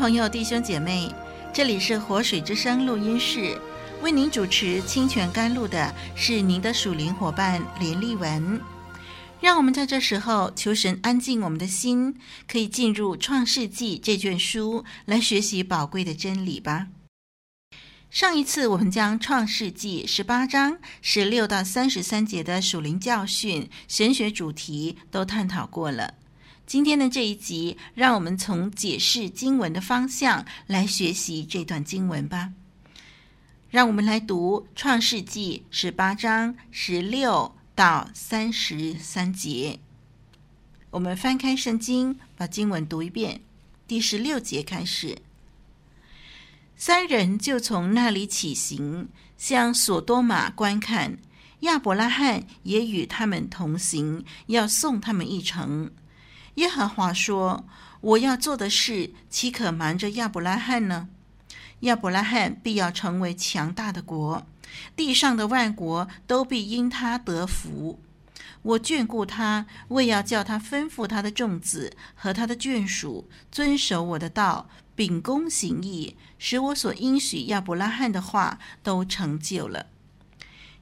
朋友、弟兄姐妹，这里是活水之声录音室，为您主持清泉甘露的是您的属灵伙伴林丽文。让我们在这时候求神安静我们的心，可以进入创世纪这卷书来学习宝贵的真理吧。上一次我们将创世纪十八章十六到三十三节的属灵教训、神学主题都探讨过了。今天的这一集，让我们从解释经文的方向来学习这段经文吧。让我们来读《创世纪》十八章十六到三十三节。我们翻开圣经，把经文读一遍。第十六节开始，三人就从那里起行，向索多玛观看。亚伯拉罕也与他们同行，要送他们一程。耶和华说：“我要做的事，岂可瞒着亚伯拉罕呢？亚伯拉罕必要成为强大的国，地上的万国都必因他得福。我眷顾他，为要叫他吩咐他的众子和他的眷属遵守我的道，秉公行义，使我所应许亚伯拉罕的话都成就了。”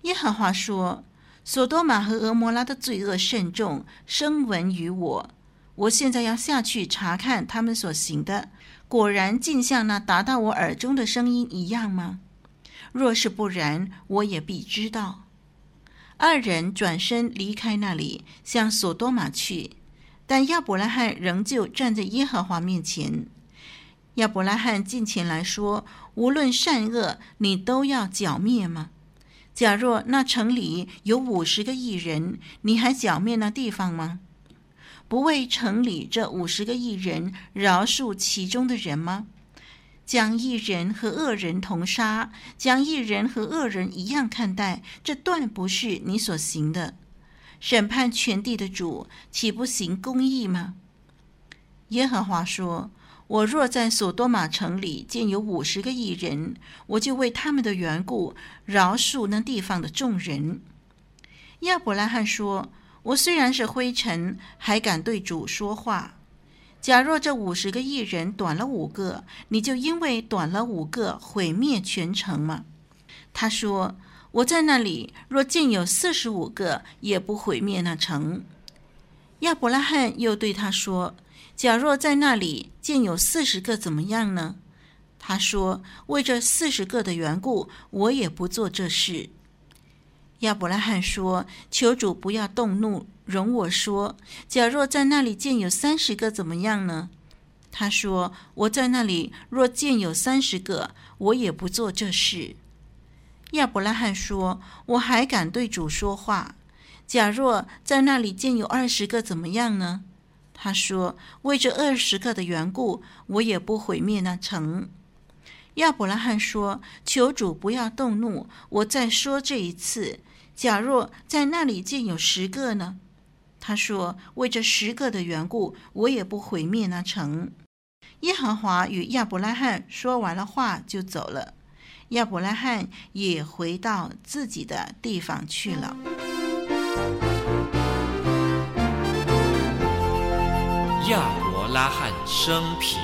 耶和华说：“索多玛和蛾摩拉的罪恶甚重，声闻于我。”我现在要下去查看他们所行的，果然尽像那达到我耳中的声音一样吗？若是不然，我也必知道。二人转身离开那里，向索多玛去，但亚伯拉罕仍旧站在耶和华面前。亚伯拉罕近前来说：“无论善恶，你都要剿灭吗？假若那城里有五十个义人，你还剿灭那地方吗？”不为城里这五十个艺人饶恕其中的人吗？将艺人和恶人同杀，将艺人和恶人一样看待，这断不是你所行的。审判全地的主，岂不行公义吗？耶和华说：“我若在索多玛城里见有五十个艺人，我就为他们的缘故饶恕那地方的众人。”亚伯拉罕说。我虽然是灰尘，还敢对主说话。假若这五十个义人短了五个，你就因为短了五个毁灭全城吗？他说：“我在那里，若见有四十五个，也不毁灭那城。”亚伯拉罕又对他说：“假若在那里见有四十个，怎么样呢？”他说：“为这四十个的缘故，我也不做这事。”亚伯拉罕说：“求主不要动怒，容我说。假若在那里见有三十个，怎么样呢？”他说：“我在那里若见有三十个，我也不做这事。”亚伯拉罕说：“我还敢对主说话。假若在那里见有二十个，怎么样呢？”他说：“为这二十个的缘故，我也不毁灭那城。”亚伯拉罕说：“求主不要动怒，我再说这一次。”假若在那里见有十个呢？他说：“为这十个的缘故，我也不毁灭那城。”耶和华与亚伯拉罕说完了话，就走了。亚伯拉罕也回到自己的地方去了。亚伯拉罕生平，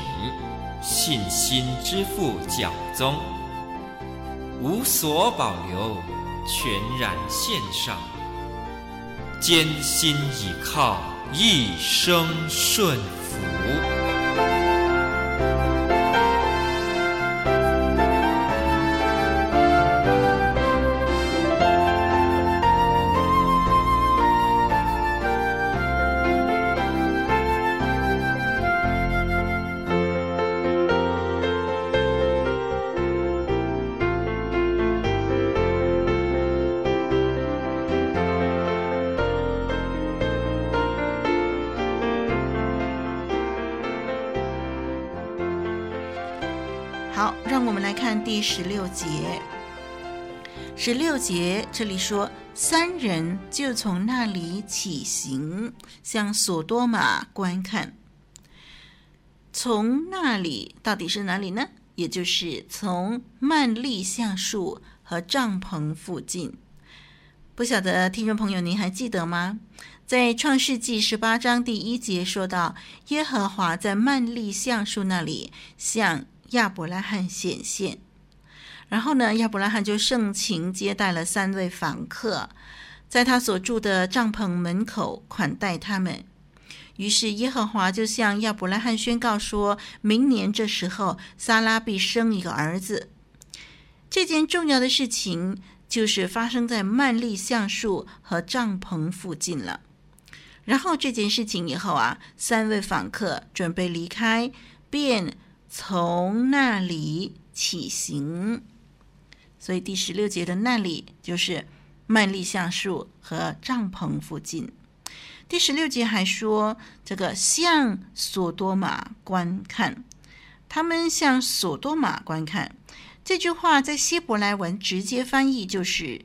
信心之父教宗，无所保留。全然献上，艰辛倚靠，一生顺服。我们来看第十六节。十六节这里说，三人就从那里起行，向索多玛观看。从那里到底是哪里呢？也就是从曼利橡树和帐篷附近。不晓得听众朋友您还记得吗？在创世纪十八章第一节说到，耶和华在曼利橡树那里向亚伯拉罕显现。然后呢，亚伯拉罕就盛情接待了三位访客，在他所住的帐篷门口款待他们。于是耶和华就向亚伯拉罕宣告说：“明年这时候，撒拉必生一个儿子。”这件重要的事情就是发生在曼利橡树和帐篷附近了。然后这件事情以后啊，三位访客准备离开，便从那里起行。所以第十六节的那里就是幔利橡树和帐篷附近。第十六节还说，这个向索多玛观看，他们向索多玛观看。这句话在希伯来文直接翻译就是，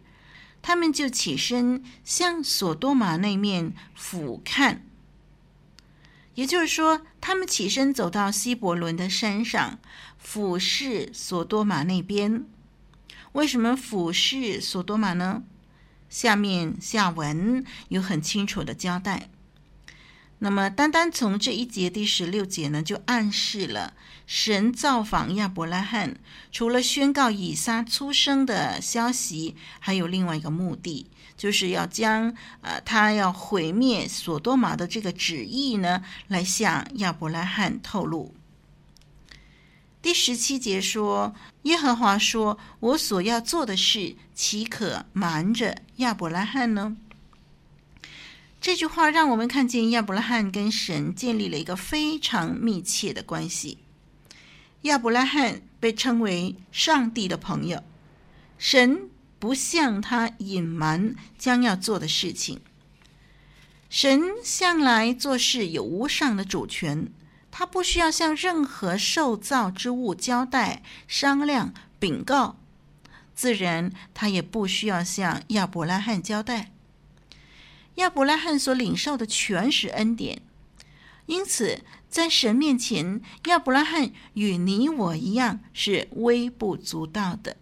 他们就起身向索多玛那面俯瞰。也就是说，他们起身走到希伯伦的山上，俯视索多玛那边。为什么俯视索多玛呢？下面下文有很清楚的交代。那么，单单从这一节第十六节呢，就暗示了神造访亚伯拉罕，除了宣告以撒出生的消息，还有另外一个目的，就是要将呃他要毁灭索多玛的这个旨意呢，来向亚伯拉罕透露。第十七节说：“耶和华说，我所要做的事，岂可瞒着亚伯拉罕呢？”这句话让我们看见亚伯拉罕跟神建立了一个非常密切的关系。亚伯拉罕被称为上帝的朋友，神不向他隐瞒将要做的事情。神向来做事有无上的主权。他不需要向任何受造之物交代、商量、禀告，自然他也不需要向亚伯拉罕交代。亚伯拉罕所领受的全是恩典，因此在神面前，亚伯拉罕与你我一样是微不足道的。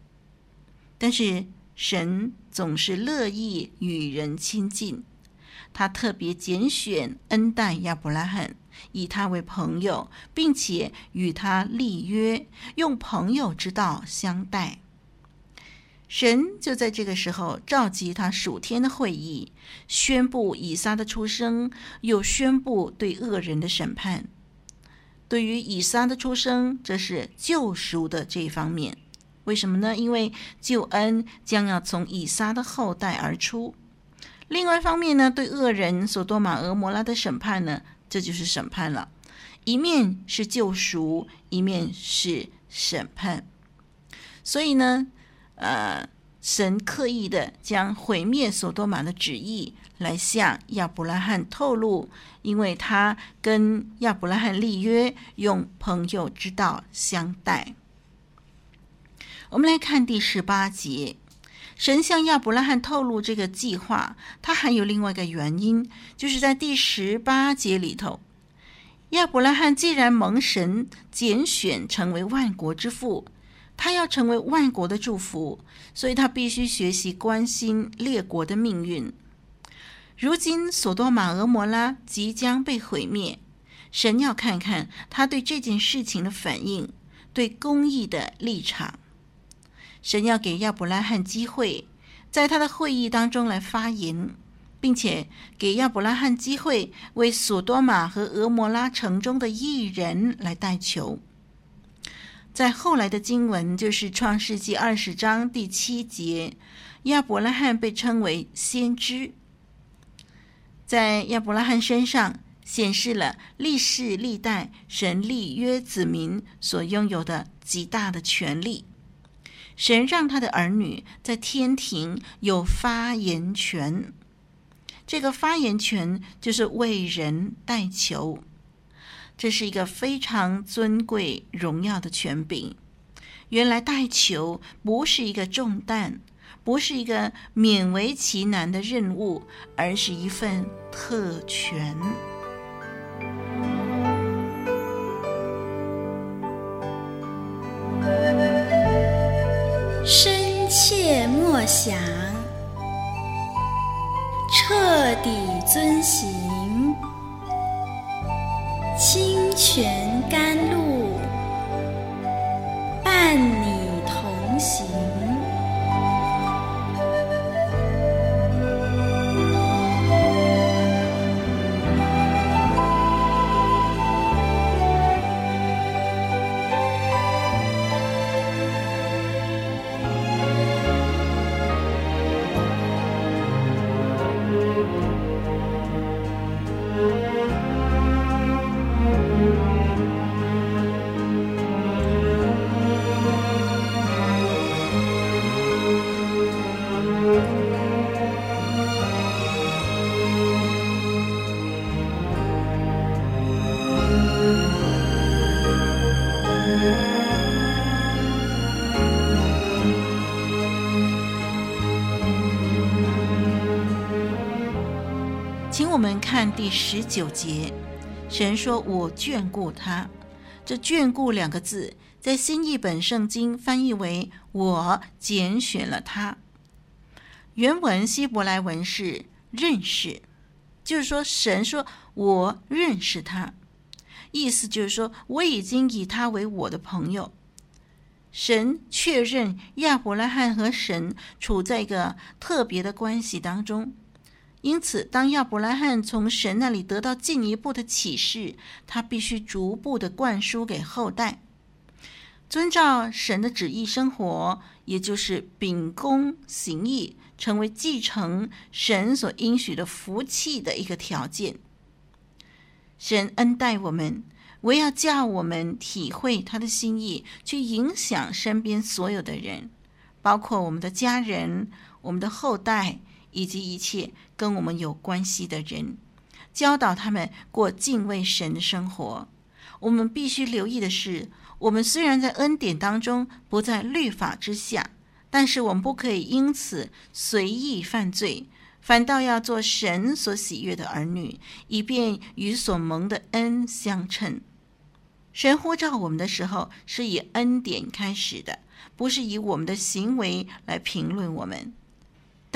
但是神总是乐意与人亲近，他特别拣选恩待亚伯拉罕。以他为朋友，并且与他立约，用朋友之道相待。神就在这个时候召集他属天的会议，宣布以撒的出生，又宣布对恶人的审判。对于以撒的出生，这是救赎的这一方面。为什么呢？因为救恩将要从以撒的后代而出。另外一方面呢，对恶人所多玛、俄摩拉的审判呢？这就是审判了，一面是救赎，一面是审判。所以呢，呃，神刻意的将毁灭索多玛的旨意来向亚伯拉罕透露，因为他跟亚伯拉罕立约，用朋友之道相待。我们来看第十八节。神向亚伯拉罕透露这个计划，他还有另外一个原因，就是在第十八节里头，亚伯拉罕既然蒙神拣选成为万国之父，他要成为万国的祝福，所以他必须学习关心列国的命运。如今，索多玛、蛾摩拉即将被毁灭，神要看看他对这件事情的反应，对公义的立场。神要给亚伯拉罕机会，在他的会议当中来发言，并且给亚伯拉罕机会为索多玛和俄摩拉城中的义人来代求。在后来的经文，就是创世纪二十章第七节，亚伯拉罕被称为先知。在亚伯拉罕身上显示了历世历代神立约子民所拥有的极大的权利。神让他的儿女在天庭有发言权，这个发言权就是为人代求，这是一个非常尊贵荣耀的权柄。原来代求不是一个重担，不是一个勉为其难的任务，而是一份特权。默想，彻底遵行，清泉甘露，伴你同行。看第十九节，神说：“我眷顾他。”这“眷顾”两个字，在新译本圣经翻译为“我拣选了他”。原文希伯来文是“认识”，就是说，神说：“我认识他。”意思就是说，我已经以他为我的朋友。神确认亚伯拉罕和神处在一个特别的关系当中。因此，当亚伯拉罕从神那里得到进一步的启示，他必须逐步的灌输给后代，遵照神的旨意生活，也就是秉公行义，成为继承神所应许的福气的一个条件。神恩待我们，唯要叫我们体会他的心意，去影响身边所有的人，包括我们的家人、我们的后代。以及一切跟我们有关系的人，教导他们过敬畏神的生活。我们必须留意的是，我们虽然在恩典当中，不在律法之下，但是我们不可以因此随意犯罪，反倒要做神所喜悦的儿女，以便与所蒙的恩相称。神呼召我们的时候，是以恩典开始的，不是以我们的行为来评论我们。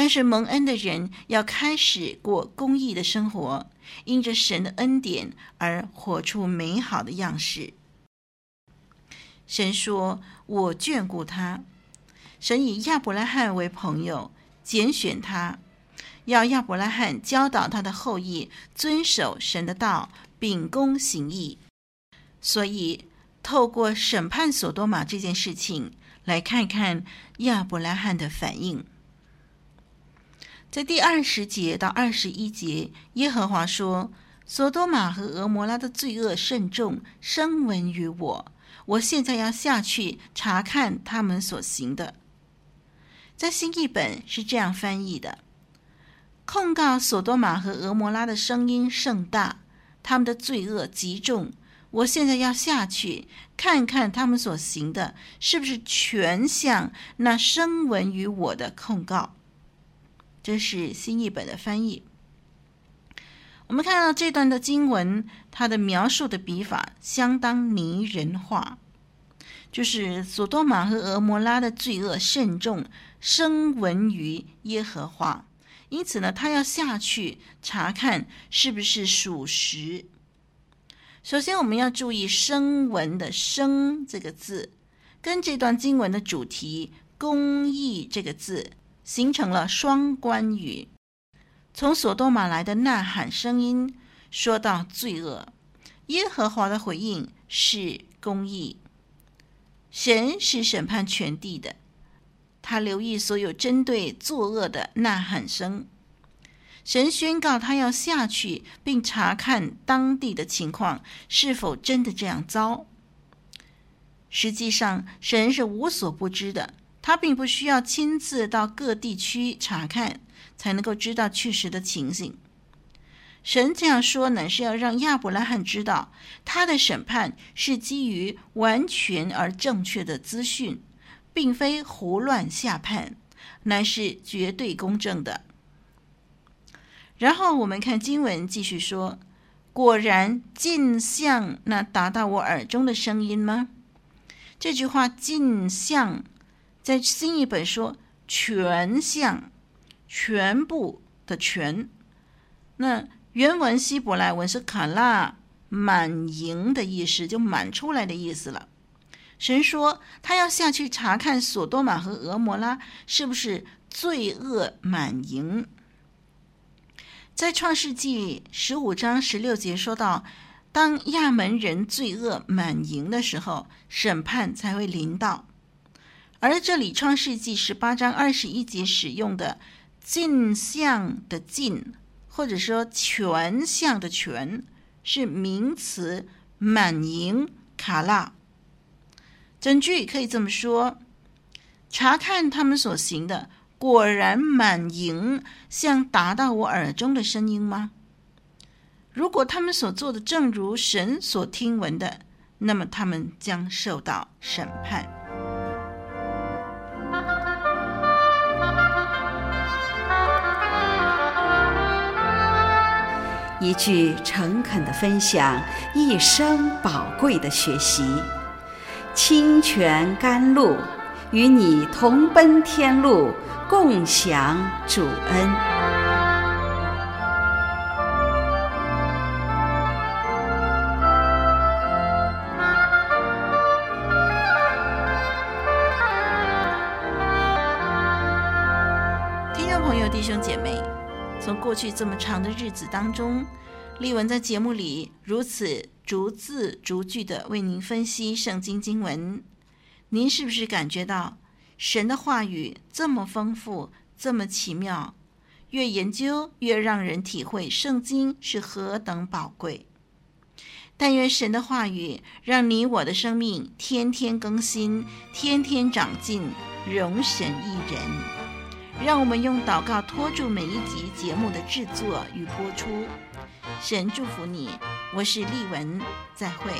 但是蒙恩的人要开始过公义的生活，因着神的恩典而活出美好的样式。神说：“我眷顾他。”神以亚伯拉罕为朋友，拣选他，要亚伯拉罕教导他的后裔遵守神的道，秉公行义。所以，透过审判所多玛这件事情，来看看亚伯拉罕的反应。在第二十节到二十一节，耶和华说：“所多玛和俄摩拉的罪恶甚重，声闻于我。我现在要下去查看他们所行的。”在新译本是这样翻译的：“控告所多玛和俄摩拉的声音甚大，他们的罪恶极重。我现在要下去看看他们所行的，是不是全像那声闻于我的控告。”这是新译本的翻译。我们看到这段的经文，它的描述的笔法相当拟人化，就是所多玛和蛾摩拉的罪恶甚重，声闻于耶和华。因此呢，他要下去查看是不是属实。首先，我们要注意“声闻”的“声”这个字，跟这段经文的主题“公义”这个字。形成了双关语，从所多玛来的呐喊声音说到罪恶，耶和华的回应是公义。神是审判全地的，他留意所有针对作恶的呐喊声。神宣告他要下去，并查看当地的情况是否真的这样糟。实际上，神是无所不知的。他并不需要亲自到各地区查看，才能够知道确实的情形。神这样说呢，是要让亚伯拉罕知道，他的审判是基于完全而正确的资讯，并非胡乱下判，乃是绝对公正的。然后我们看经文继续说：“果然尽像那达到我耳中的声音吗？”这句话“尽像”在新译本说“全像”，全部的全。那原文希伯来文是“卡拉”，满盈的意思，就满出来的意思了。神说他要下去查看索多玛和俄摩拉是不是罪恶满盈。在创世纪十五章十六节说到，当亚门人罪恶满盈的时候，审判才会临到。而这里创世纪十八章二十一节使用的“尽像”的“尽”。或者说全像的全是名词，满盈卡拉。整句可以这么说：查看他们所行的，果然满盈，像达到我耳中的声音吗？如果他们所做的正如神所听闻的，那么他们将受到审判。一句诚恳的分享，一生宝贵的学习。清泉甘露，与你同奔天路，共享主恩。去这么长的日子当中，丽文在节目里如此逐字逐句地为您分析圣经经文，您是不是感觉到神的话语这么丰富、这么奇妙？越研究越让人体会圣经是何等宝贵。但愿神的话语让你我的生命天天更新、天天长进，容神益人。让我们用祷告托住每一集节目的制作与播出。神祝福你，我是丽文，再会。